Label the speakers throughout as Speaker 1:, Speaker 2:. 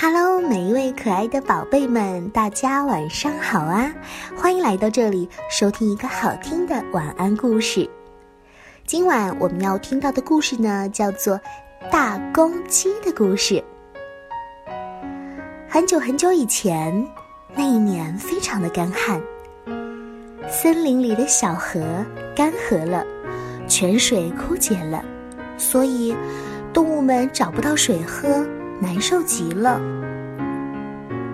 Speaker 1: Hello，每一位可爱的宝贝们，大家晚上好啊！欢迎来到这里收听一个好听的晚安故事。今晚我们要听到的故事呢，叫做《大公鸡的故事》。很久很久以前，那一年非常的干旱，森林里的小河干涸了，泉水枯竭了，所以动物们找不到水喝。难受极了。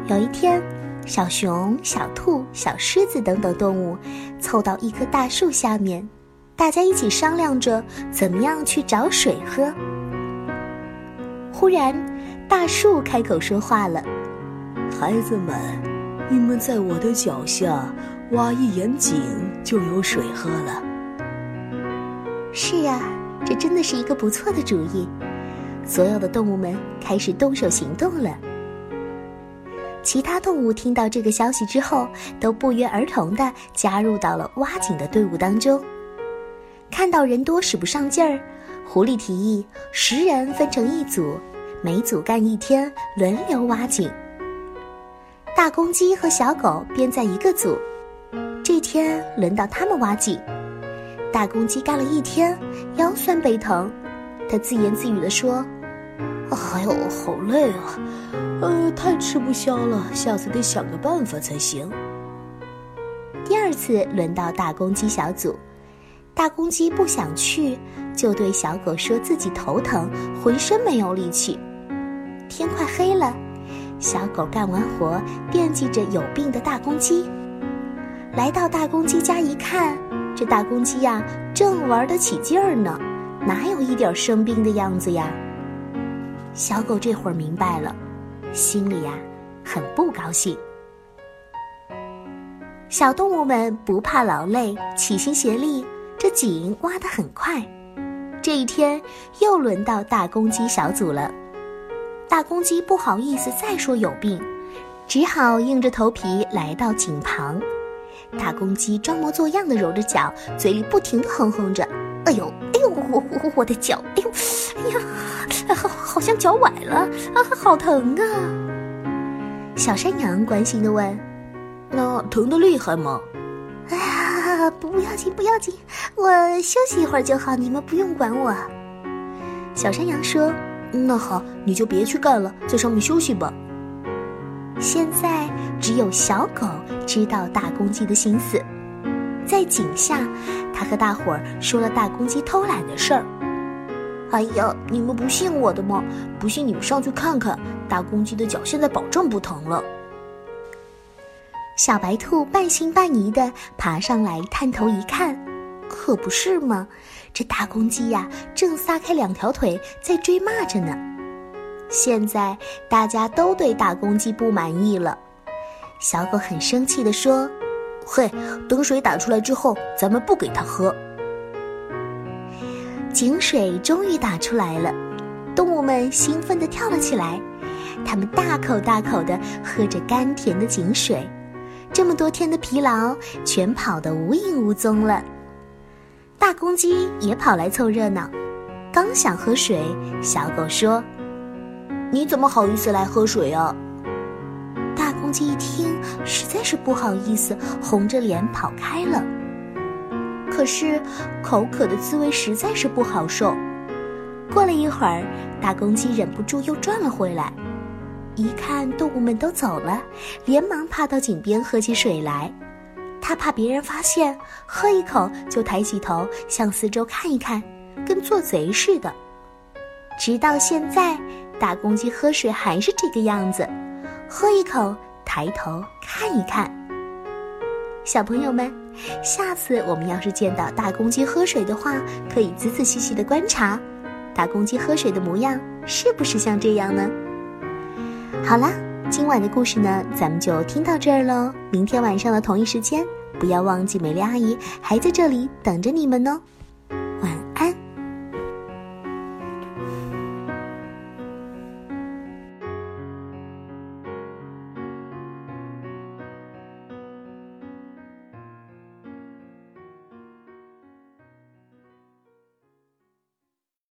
Speaker 1: 有一天，小熊、小兔、小狮子等等动物凑到一棵大树下面，大家一起商量着怎么样去找水喝。忽然，大树开口说话了：“
Speaker 2: 孩子们，你们在我的脚下挖一眼井，就有水喝了。”
Speaker 1: 是呀，这真的是一个不错的主意。所有的动物们开始动手行动了。其他动物听到这个消息之后，都不约而同地加入到了挖井的队伍当中。看到人多使不上劲儿，狐狸提议十人分成一组，每组干一天，轮流挖井。大公鸡和小狗编在一个组，这天轮到他们挖井。大公鸡干了一天，腰酸背疼，他自言自语地说。
Speaker 2: 哎呦，好累啊！呃，太吃不消了，下次得想个办法才行。
Speaker 1: 第二次轮到大公鸡小组，大公鸡不想去，就对小狗说自己头疼，浑身没有力气。天快黑了，小狗干完活，惦记着有病的大公鸡，来到大公鸡家一看，这大公鸡呀，正玩得起劲儿呢，哪有一点生病的样子呀？小狗这会儿明白了，心里呀很不高兴。小动物们不怕劳累，齐心协力，这井挖得很快。这一天又轮到大公鸡小组了，大公鸡不好意思再说有病，只好硬着头皮来到井旁。大公鸡装模作样的揉着脚，嘴里不停的哼哼着：“哎呦，哎呦，我我我的脚，哎呦，哎呀。”好，好像脚崴了啊，好疼啊！小山羊关心的问：“
Speaker 2: 那疼的厉害吗？”“
Speaker 1: 哎呀，不要紧，不要紧，我休息一会儿就好，你们不用管我。”小山羊说：“
Speaker 2: 那好，你就别去干了，在上面休息吧。”
Speaker 1: 现在只有小狗知道大公鸡的心思，在井下，它和大伙儿说了大公鸡偷懒的事儿。
Speaker 2: 哎呀，你们不信我的吗？不信你们上去看看，大公鸡的脚现在保证不疼了。
Speaker 1: 小白兔半信半疑的爬上来探头一看，可不是吗？这大公鸡呀，正撒开两条腿在追骂着呢。现在大家都对大公鸡不满意了。小狗很生气的说：“
Speaker 2: 嘿，等水打出来之后，咱们不给它喝。”
Speaker 1: 井水终于打出来了，动物们兴奋地跳了起来，它们大口大口地喝着甘甜的井水，这么多天的疲劳全跑得无影无踪了。大公鸡也跑来凑热闹，刚想喝水，小狗说：“
Speaker 2: 你怎么好意思来喝水啊？”
Speaker 1: 大公鸡一听，实在是不好意思，红着脸跑开了。可是，口渴的滋味实在是不好受。过了一会儿，大公鸡忍不住又转了回来，一看动物们都走了，连忙爬到井边喝起水来。他怕别人发现，喝一口就抬起头向四周看一看，跟做贼似的。直到现在，大公鸡喝水还是这个样子，喝一口，抬头看一看。小朋友们。下次我们要是见到大公鸡喝水的话，可以仔仔细细的观察，大公鸡喝水的模样是不是像这样呢？好啦，今晚的故事呢，咱们就听到这儿喽。明天晚上的同一时间，不要忘记美丽阿姨还在这里等着你们哦。